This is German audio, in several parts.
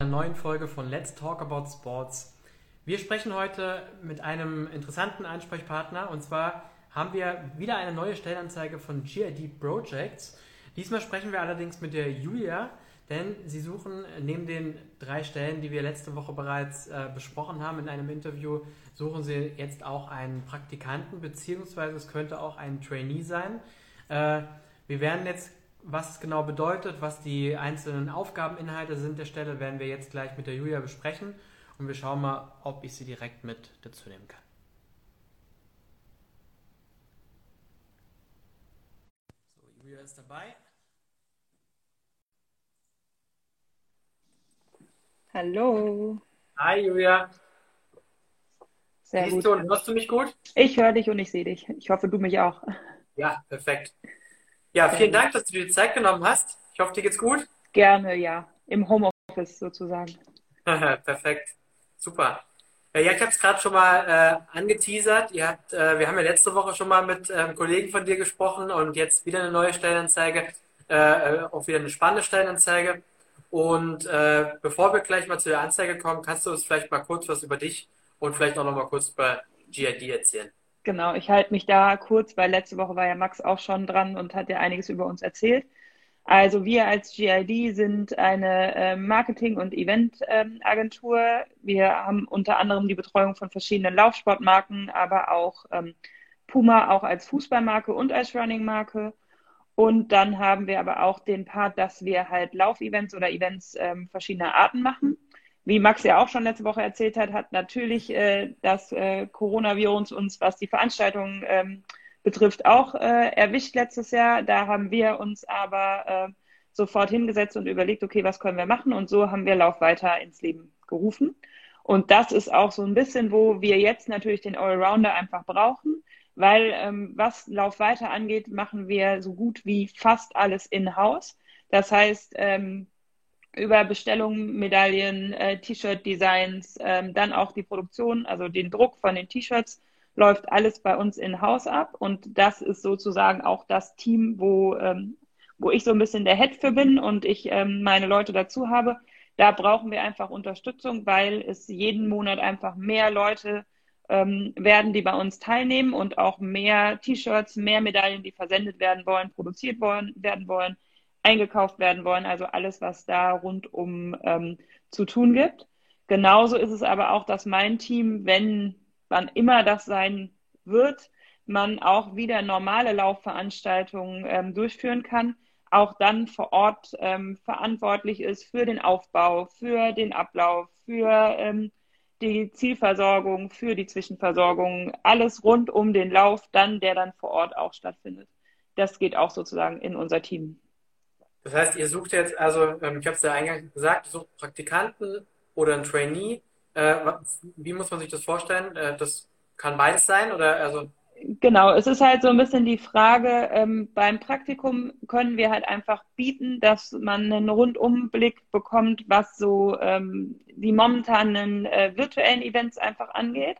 einer neuen Folge von Let's Talk About Sports. Wir sprechen heute mit einem interessanten Ansprechpartner und zwar haben wir wieder eine neue Stellenanzeige von GID Projects. Diesmal sprechen wir allerdings mit der Julia, denn sie suchen neben den drei Stellen, die wir letzte Woche bereits äh, besprochen haben in einem Interview, suchen sie jetzt auch einen Praktikanten, beziehungsweise es könnte auch ein Trainee sein. Äh, wir werden jetzt was es genau bedeutet, was die einzelnen Aufgabeninhalte sind der Stelle, werden wir jetzt gleich mit der Julia besprechen und wir schauen mal, ob ich sie direkt mit dazu nehmen kann. So, Julia ist dabei. Hallo. Hi Julia. Sehr Siehst gut. du und hörst du mich gut? Ich höre dich und ich sehe dich. Ich hoffe, du mich auch. Ja, perfekt. Ja, vielen Dank, dass du dir die Zeit genommen hast. Ich hoffe, dir geht's gut. Gerne, ja. Im Homeoffice sozusagen. Perfekt. Super. Ja, ich habe es gerade schon mal äh, angeteasert. Ihr habt, äh, wir haben ja letzte Woche schon mal mit ähm, Kollegen von dir gesprochen und jetzt wieder eine neue Stellenanzeige, äh, äh, auch wieder eine spannende Stellenanzeige. Und äh, bevor wir gleich mal zu der Anzeige kommen, kannst du uns vielleicht mal kurz was über dich und vielleicht auch noch mal kurz über GID erzählen. Genau, ich halte mich da kurz, weil letzte Woche war ja Max auch schon dran und hat ja einiges über uns erzählt. Also wir als GID sind eine äh, Marketing- und Eventagentur. wir haben unter anderem die Betreuung von verschiedenen Laufsportmarken, aber auch ähm, Puma auch als Fußballmarke und als Running-Marke. Und dann haben wir aber auch den Part, dass wir halt Laufevents oder Events ähm, verschiedener Arten machen. Wie Max ja auch schon letzte Woche erzählt hat, hat natürlich äh, das äh, Coronavirus uns, was die Veranstaltungen ähm, betrifft, auch äh, erwischt letztes Jahr. Da haben wir uns aber äh, sofort hingesetzt und überlegt, okay, was können wir machen? Und so haben wir Lauf weiter ins Leben gerufen. Und das ist auch so ein bisschen, wo wir jetzt natürlich den Allrounder einfach brauchen, weil ähm, was Lauf weiter angeht, machen wir so gut wie fast alles in-house. Das heißt, ähm, über Bestellungen, Medaillen, äh, T-Shirt-Designs, ähm, dann auch die Produktion, also den Druck von den T-Shirts, läuft alles bei uns in-house ab. Und das ist sozusagen auch das Team, wo, ähm, wo ich so ein bisschen der Head für bin und ich ähm, meine Leute dazu habe. Da brauchen wir einfach Unterstützung, weil es jeden Monat einfach mehr Leute ähm, werden, die bei uns teilnehmen und auch mehr T-Shirts, mehr Medaillen, die versendet werden wollen, produziert wollen, werden wollen, eingekauft werden wollen. Also alles, was da rundum ähm, zu tun gibt. Genauso ist es aber auch, dass mein Team, wenn wann immer das sein wird, man auch wieder normale Laufveranstaltungen ähm, durchführen kann, auch dann vor Ort ähm, verantwortlich ist für den Aufbau, für den Ablauf, für ähm, die Zielversorgung, für die Zwischenversorgung, alles rund um den Lauf, dann der dann vor Ort auch stattfindet. Das geht auch sozusagen in unser Team. Das heißt, ihr sucht jetzt, also ähm, ich habe es ja eingangs gesagt, ihr sucht Praktikanten oder einen Trainee. Äh, wie muss man sich das vorstellen? Äh, das kann beides sein oder also? Genau, es ist halt so ein bisschen die Frage, ähm, beim Praktikum können wir halt einfach bieten, dass man einen Rundumblick bekommt, was so ähm, die momentanen äh, virtuellen Events einfach angeht.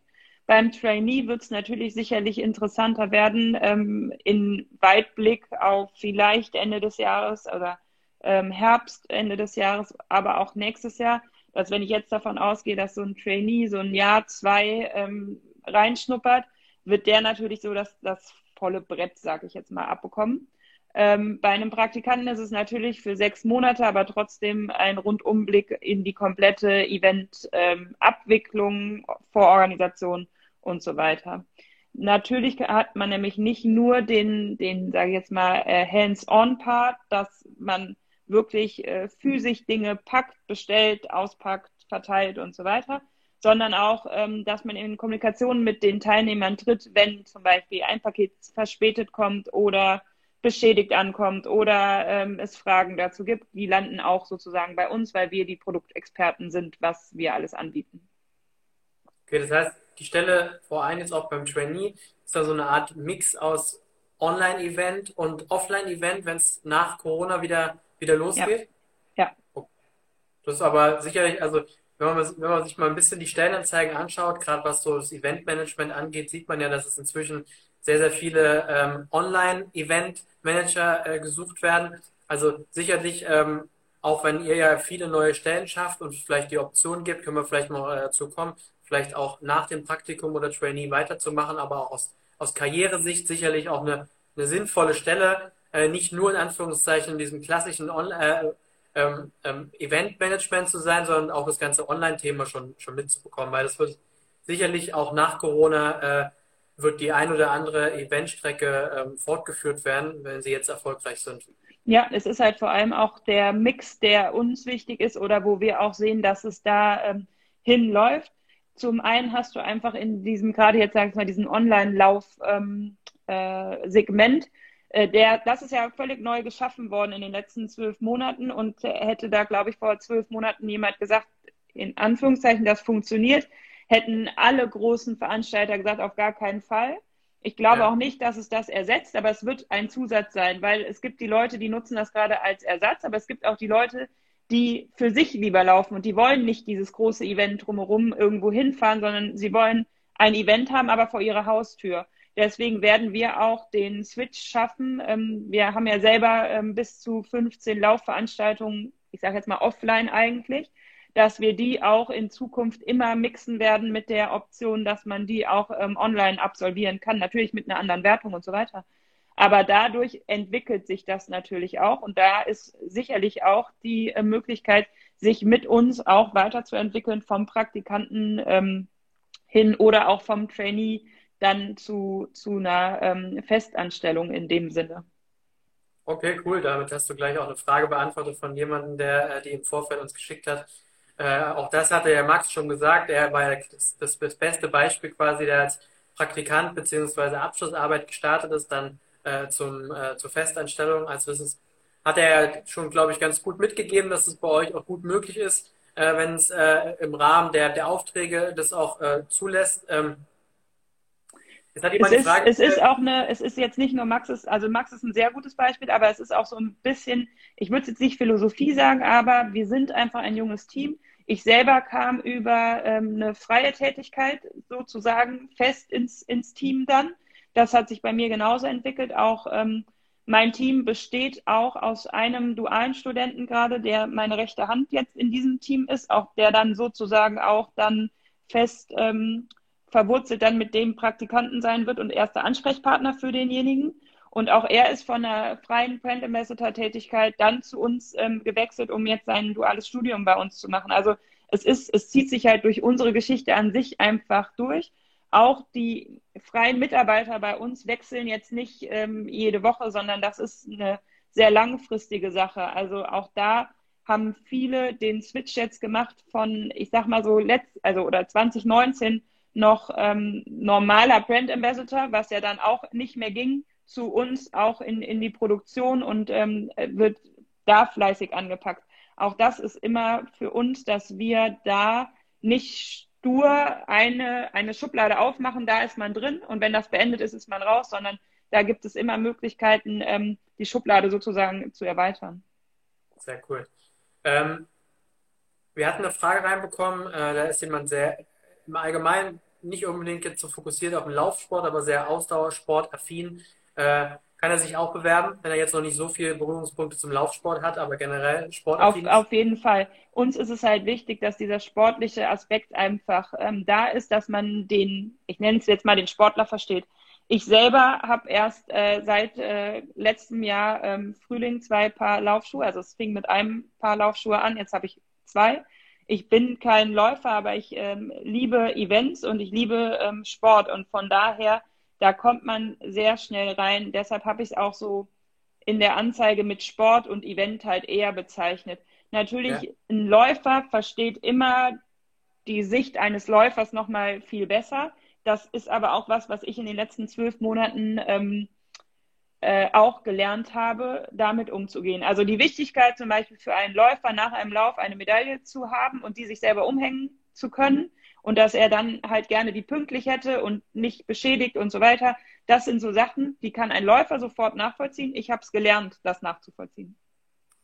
Beim Trainee wird es natürlich sicherlich interessanter werden, ähm, in Weitblick auf vielleicht Ende des Jahres oder ähm, Herbst, Ende des Jahres, aber auch nächstes Jahr, dass wenn ich jetzt davon ausgehe, dass so ein Trainee so ein Jahr, zwei ähm, reinschnuppert, wird der natürlich so das, das volle Brett, sage ich jetzt mal, abbekommen. Ähm, bei einem Praktikanten ist es natürlich für sechs Monate, aber trotzdem ein Rundumblick in die komplette Event-Abwicklung, ähm, Vororganisation und so weiter. Natürlich hat man nämlich nicht nur den, den sage ich jetzt mal, äh, Hands-on-Part, dass man wirklich äh, physisch Dinge packt, bestellt, auspackt, verteilt und so weiter, sondern auch, ähm, dass man in Kommunikation mit den Teilnehmern tritt, wenn zum Beispiel ein Paket verspätet kommt oder beschädigt ankommt oder ähm, es Fragen dazu gibt. Die landen auch sozusagen bei uns, weil wir die Produktexperten sind, was wir alles anbieten. Okay, das heißt, die Stelle vor allem jetzt auch beim Trainee ist da so eine Art Mix aus Online-Event und Offline-Event, wenn es nach Corona wieder, wieder losgeht? Ja. ja. Das ist aber sicherlich, also wenn man, wenn man sich mal ein bisschen die Stellenanzeigen anschaut, gerade was so das Eventmanagement angeht, sieht man ja, dass es inzwischen sehr, sehr viele ähm, Online-Event-Manager äh, gesucht werden. Also sicherlich ähm, auch wenn ihr ja viele neue Stellen schafft und vielleicht die Option gibt, können wir vielleicht mal dazu kommen, vielleicht auch nach dem Praktikum oder Trainee weiterzumachen, aber auch aus, aus Karrieresicht sicherlich auch eine, eine sinnvolle Stelle, äh, nicht nur in Anführungszeichen in diesem klassischen On äh, ähm, ähm, Eventmanagement zu sein, sondern auch das ganze Online-Thema schon, schon mitzubekommen, weil das wird sicherlich auch nach Corona äh, wird die ein oder andere Eventstrecke ähm, fortgeführt werden, wenn sie jetzt erfolgreich sind. Ja, es ist halt vor allem auch der Mix, der uns wichtig ist oder wo wir auch sehen, dass es da ähm, hinläuft. Zum einen hast du einfach in diesem, gerade jetzt sag ich mal, diesen Online-Lauf-Segment, ähm, äh, äh, der, das ist ja völlig neu geschaffen worden in den letzten zwölf Monaten und hätte da, glaube ich, vor zwölf Monaten jemand gesagt, in Anführungszeichen, das funktioniert, hätten alle großen Veranstalter gesagt, auf gar keinen Fall. Ich glaube ja. auch nicht, dass es das ersetzt, aber es wird ein Zusatz sein, weil es gibt die Leute, die nutzen das gerade als Ersatz, aber es gibt auch die Leute, die für sich lieber laufen und die wollen nicht dieses große Event drumherum irgendwo hinfahren, sondern sie wollen ein Event haben, aber vor ihrer Haustür. Deswegen werden wir auch den Switch schaffen. Ähm, wir haben ja selber ähm, bis zu 15 Laufveranstaltungen, ich sage jetzt mal offline eigentlich dass wir die auch in Zukunft immer mixen werden mit der Option, dass man die auch ähm, online absolvieren kann, natürlich mit einer anderen Wertung und so weiter. Aber dadurch entwickelt sich das natürlich auch und da ist sicherlich auch die äh, Möglichkeit, sich mit uns auch weiterzuentwickeln vom Praktikanten ähm, hin oder auch vom Trainee dann zu, zu einer ähm, Festanstellung in dem Sinne. Okay, cool. Damit hast du gleich auch eine Frage beantwortet von jemandem, der äh, die im Vorfeld uns geschickt hat. Äh, auch das hatte ja Max schon gesagt. Er war das, das, das beste Beispiel quasi, der als Praktikant bzw. Abschlussarbeit gestartet ist, dann äh, zum, äh, zur Festanstellung. Also das ist, hat er schon, glaube ich, ganz gut mitgegeben, dass es bei euch auch gut möglich ist, äh, wenn es äh, im Rahmen der, der Aufträge das auch äh, zulässt. Ähm, es, ist, Frage, es ist auch eine, es ist jetzt nicht nur Max, ist, also Max ist ein sehr gutes Beispiel, aber es ist auch so ein bisschen, ich würde jetzt nicht Philosophie sagen, aber wir sind einfach ein junges Team. Ich selber kam über ähm, eine freie Tätigkeit sozusagen fest ins, ins Team dann. Das hat sich bei mir genauso entwickelt. Auch ähm, mein Team besteht auch aus einem dualen Studenten gerade, der meine rechte Hand jetzt in diesem Team ist, auch der dann sozusagen auch dann fest ähm, verwurzelt dann mit dem Praktikanten sein wird und erster Ansprechpartner für denjenigen. Und auch er ist von einer freien Brand Ambassador Tätigkeit dann zu uns ähm, gewechselt, um jetzt sein duales Studium bei uns zu machen. Also es ist, es zieht sich halt durch unsere Geschichte an sich einfach durch. Auch die freien Mitarbeiter bei uns wechseln jetzt nicht ähm, jede Woche, sondern das ist eine sehr langfristige Sache. Also auch da haben viele den Switch jetzt gemacht von, ich sag mal so, letzt, also oder 2019 noch ähm, normaler Brand Ambassador, was ja dann auch nicht mehr ging, zu uns auch in, in die Produktion und ähm, wird da fleißig angepackt. Auch das ist immer für uns, dass wir da nicht stur eine, eine Schublade aufmachen, da ist man drin und wenn das beendet ist, ist man raus, sondern da gibt es immer Möglichkeiten, ähm, die Schublade sozusagen zu erweitern. Sehr cool. Ähm, wir hatten eine Frage reinbekommen, äh, da ist jemand sehr im Allgemeinen nicht unbedingt jetzt so fokussiert auf den Laufsport, aber sehr Ausdauersport-affin. Äh, kann er sich auch bewerben, wenn er jetzt noch nicht so viele Berührungspunkte zum Laufsport hat, aber generell sportaffin auf, auf jeden Fall. Uns ist es halt wichtig, dass dieser sportliche Aspekt einfach ähm, da ist, dass man den, ich nenne es jetzt mal den Sportler versteht. Ich selber habe erst äh, seit äh, letztem Jahr ähm, Frühling zwei Paar Laufschuhe, also es fing mit einem Paar Laufschuhe an, jetzt habe ich zwei ich bin kein Läufer, aber ich ähm, liebe Events und ich liebe ähm, Sport und von daher, da kommt man sehr schnell rein. Deshalb habe ich es auch so in der Anzeige mit Sport und Event halt eher bezeichnet. Natürlich, ja. ein Läufer versteht immer die Sicht eines Läufers nochmal viel besser. Das ist aber auch was, was ich in den letzten zwölf Monaten ähm, äh, auch gelernt habe, damit umzugehen. Also die Wichtigkeit zum Beispiel für einen Läufer nach einem Lauf eine Medaille zu haben und die sich selber umhängen zu können und dass er dann halt gerne die pünktlich hätte und nicht beschädigt und so weiter. Das sind so Sachen, die kann ein Läufer sofort nachvollziehen. Ich habe es gelernt, das nachzuvollziehen.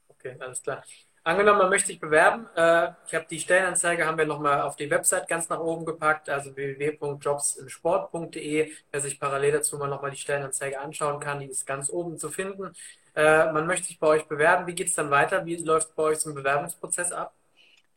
Okay, alles klar. Angenommen, man möchte sich bewerben. Äh, ich habe die Stellenanzeige, haben wir nochmal auf die Website ganz nach oben gepackt, also www.jobsimsport.de. Wer sich parallel dazu mal nochmal die Stellenanzeige anschauen kann, die ist ganz oben zu finden. äh, man möchte sich bei euch bewerben. Wie geht es dann weiter? Wie läuft bei euch so ein Bewerbungsprozess ab?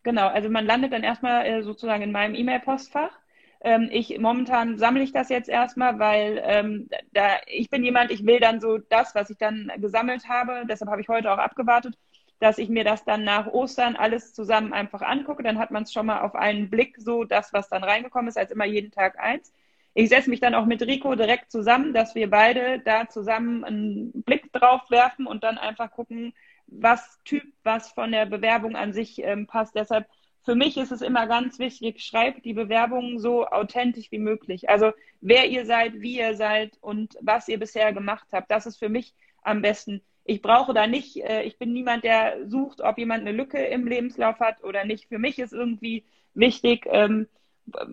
Genau, also man landet dann erstmal äh, sozusagen in meinem E-Mail-Postfach. Ähm, ich momentan sammle ich das jetzt erstmal, weil ähm, da ich bin jemand, ich will dann so das, was ich dann gesammelt habe, deshalb habe ich heute auch abgewartet, dass ich mir das dann nach Ostern alles zusammen einfach angucke. Dann hat man es schon mal auf einen Blick, so das, was dann reingekommen ist, als immer jeden Tag eins. Ich setze mich dann auch mit Rico direkt zusammen, dass wir beide da zusammen einen Blick drauf werfen und dann einfach gucken, was Typ, was von der Bewerbung an sich ähm, passt. Deshalb für mich ist es immer ganz wichtig, schreibt die Bewerbung so authentisch wie möglich. Also wer ihr seid, wie ihr seid und was ihr bisher gemacht habt, das ist für mich am besten. Ich brauche da nicht, äh, ich bin niemand, der sucht, ob jemand eine Lücke im Lebenslauf hat oder nicht. Für mich ist irgendwie wichtig, ähm,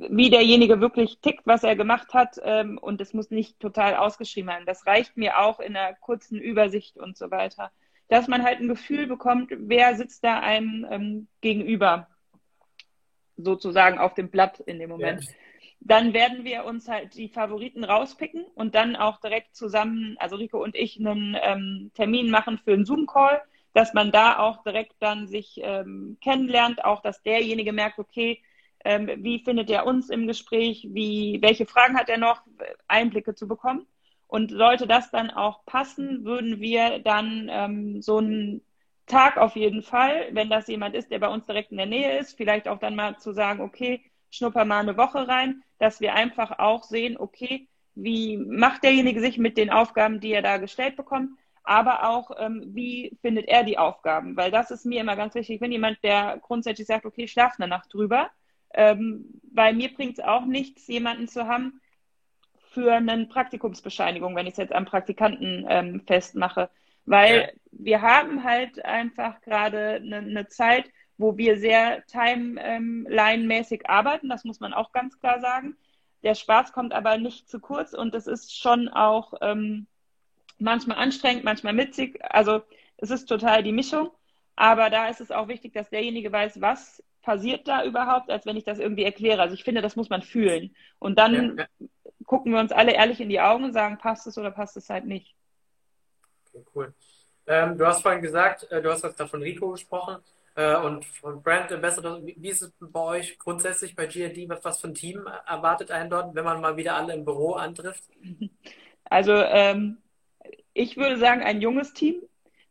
wie derjenige wirklich tickt, was er gemacht hat. Ähm, und es muss nicht total ausgeschrieben werden. Das reicht mir auch in einer kurzen Übersicht und so weiter. Dass man halt ein Gefühl bekommt, wer sitzt da einem ähm, gegenüber, sozusagen auf dem Blatt in dem Moment. Ja dann werden wir uns halt die Favoriten rauspicken und dann auch direkt zusammen, also Rico und ich, einen ähm, Termin machen für einen Zoom-Call, dass man da auch direkt dann sich ähm, kennenlernt, auch dass derjenige merkt, okay, ähm, wie findet er uns im Gespräch, wie, welche Fragen hat er noch, Einblicke zu bekommen. Und sollte das dann auch passen, würden wir dann ähm, so einen Tag auf jeden Fall, wenn das jemand ist, der bei uns direkt in der Nähe ist, vielleicht auch dann mal zu sagen, okay, schnupper mal eine Woche rein, dass wir einfach auch sehen, okay, wie macht derjenige sich mit den Aufgaben, die er da gestellt bekommt, aber auch, ähm, wie findet er die Aufgaben? Weil das ist mir immer ganz wichtig. Ich bin jemand, der grundsätzlich sagt, okay, schlaf eine Nacht drüber. Ähm, weil mir bringt es auch nichts, jemanden zu haben für eine Praktikumsbescheinigung, wenn ich es jetzt am Praktikanten ähm, festmache. Weil ja. wir haben halt einfach gerade eine ne Zeit, wo wir sehr timeline-mäßig arbeiten, das muss man auch ganz klar sagen. Der Spaß kommt aber nicht zu kurz und es ist schon auch ähm, manchmal anstrengend, manchmal mitzig. Also es ist total die Mischung. Aber da ist es auch wichtig, dass derjenige weiß, was passiert da überhaupt, als wenn ich das irgendwie erkläre. Also ich finde, das muss man fühlen. Und dann ja. Gucken wir uns alle ehrlich in die Augen und sagen, passt es oder passt es halt nicht. Okay, cool. Ähm, du hast vorhin gesagt, äh, du hast gerade von Rico gesprochen äh, und von Brand Ambassador. Wie ist es bei euch grundsätzlich bei GRD? Was, was für ein Team erwartet einen dort, wenn man mal wieder alle im Büro antrifft? Also ähm, ich würde sagen, ein junges Team,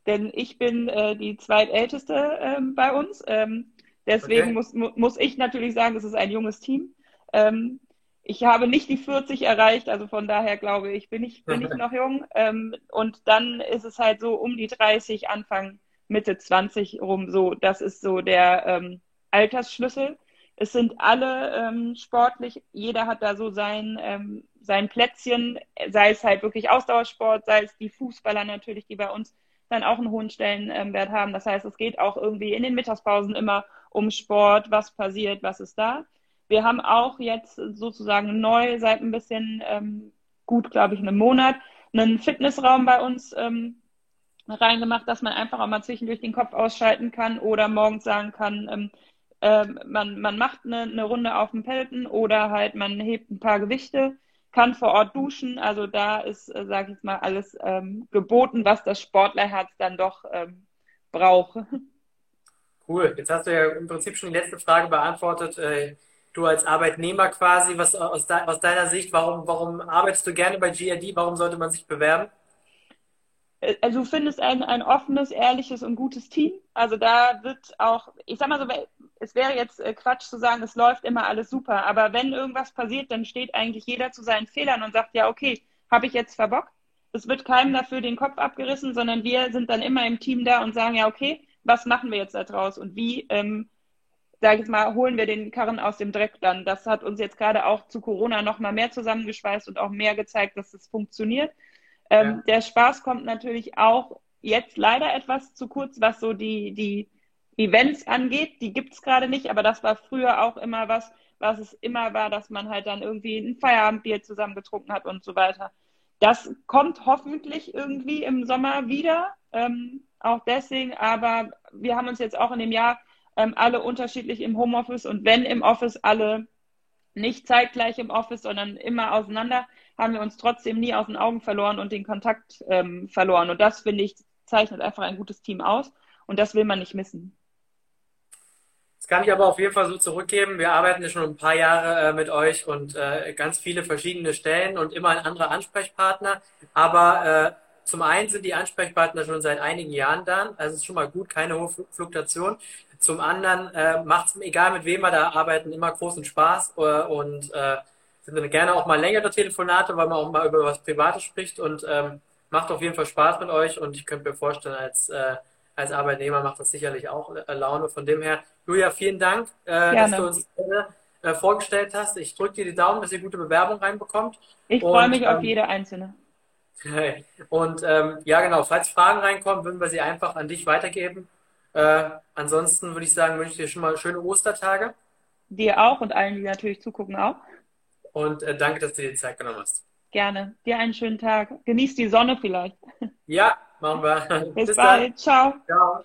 denn ich bin äh, die zweitälteste ähm, bei uns. Ähm, deswegen okay. muss, mu muss ich natürlich sagen, es ist ein junges Team. Ähm, ich habe nicht die 40 erreicht, also von daher glaube ich, bin ich, bin ich noch jung. Ähm, und dann ist es halt so um die 30, Anfang Mitte 20 rum so. Das ist so der ähm, Altersschlüssel. Es sind alle ähm, sportlich, jeder hat da so sein, ähm, sein Plätzchen, sei es halt wirklich Ausdauersport, sei es die Fußballer natürlich, die bei uns dann auch einen hohen Stellenwert haben. Das heißt, es geht auch irgendwie in den Mittagspausen immer um Sport, was passiert, was ist da. Wir haben auch jetzt sozusagen neu seit ein bisschen ähm, gut, glaube ich, einem Monat einen Fitnessraum bei uns ähm, reingemacht, dass man einfach auch mal zwischendurch den Kopf ausschalten kann oder morgens sagen kann, ähm, äh, man, man macht eine, eine Runde auf dem Peloton oder halt man hebt ein paar Gewichte, kann vor Ort duschen. Also da ist, äh, sage ich mal, alles ähm, geboten, was das Sportlerherz dann doch ähm, braucht. Cool. Jetzt hast du ja im Prinzip schon die letzte Frage beantwortet. Äh, du als Arbeitnehmer quasi, was aus, de aus deiner Sicht, warum, warum arbeitest du gerne bei GRD? Warum sollte man sich bewerben? also du findest ein, ein offenes, ehrliches und gutes Team. Also da wird auch, ich sag mal so, es wäre jetzt äh, Quatsch zu sagen, es läuft immer alles super, aber wenn irgendwas passiert, dann steht eigentlich jeder zu seinen Fehlern und sagt, ja, okay, habe ich jetzt verbockt. Es wird keinem dafür den Kopf abgerissen, sondern wir sind dann immer im Team da und sagen, ja, okay, was machen wir jetzt da draus und wie, ähm, sage ich mal, holen wir den Karren aus dem Dreck dann. Das hat uns jetzt gerade auch zu Corona noch mal mehr zusammengeschweißt und auch mehr gezeigt, dass es funktioniert. Ähm, ja. Der Spaß kommt natürlich auch jetzt leider etwas zu kurz, was so die, die Events angeht. Die gibt es gerade nicht, aber das war früher auch immer was, was es immer war, dass man halt dann irgendwie ein Feierabendbier zusammen getrunken hat und so weiter. Das kommt hoffentlich irgendwie im Sommer wieder, ähm, auch deswegen, aber wir haben uns jetzt auch in dem Jahr ähm, alle unterschiedlich im Homeoffice und wenn im Office alle nicht zeitgleich im Office, sondern immer auseinander, haben wir uns trotzdem nie aus den Augen verloren und den Kontakt ähm, verloren. Und das, finde ich, zeichnet einfach ein gutes Team aus und das will man nicht missen. Das kann ich aber auf jeden Fall so zurückgeben. Wir arbeiten ja schon ein paar Jahre äh, mit euch und äh, ganz viele verschiedene Stellen und immer ein anderer Ansprechpartner. Aber äh, zum einen sind die Ansprechpartner schon seit einigen Jahren da, also ist schon mal gut, keine hohe Fluktuation. Zum anderen äh, macht es, egal mit wem wir da arbeiten, immer großen Spaß äh, und äh, sind dann gerne auch mal längere Telefonate, weil man auch mal über was Privates spricht und ähm, macht auf jeden Fall Spaß mit euch und ich könnte mir vorstellen, als, äh, als Arbeitnehmer macht das sicherlich auch äh, Laune. Von dem her, Julia, vielen Dank, äh, dass du uns äh, vorgestellt hast. Ich drücke dir die Daumen, dass ihr gute Bewerbung reinbekommt. Ich freue mich auf ähm, jede einzelne. Und ähm, ja, genau, falls Fragen reinkommen, würden wir sie einfach an dich weitergeben. Äh, ansonsten würde ich sagen, wünsche ich dir schon mal schöne Ostertage. Dir auch und allen, die natürlich zugucken, auch. Und äh, danke, dass du dir die Zeit genommen hast. Gerne. Dir einen schönen Tag. Genieß die Sonne vielleicht. Ja, machen wir. Bis, Bis bald. Dann. Ciao. Ciao.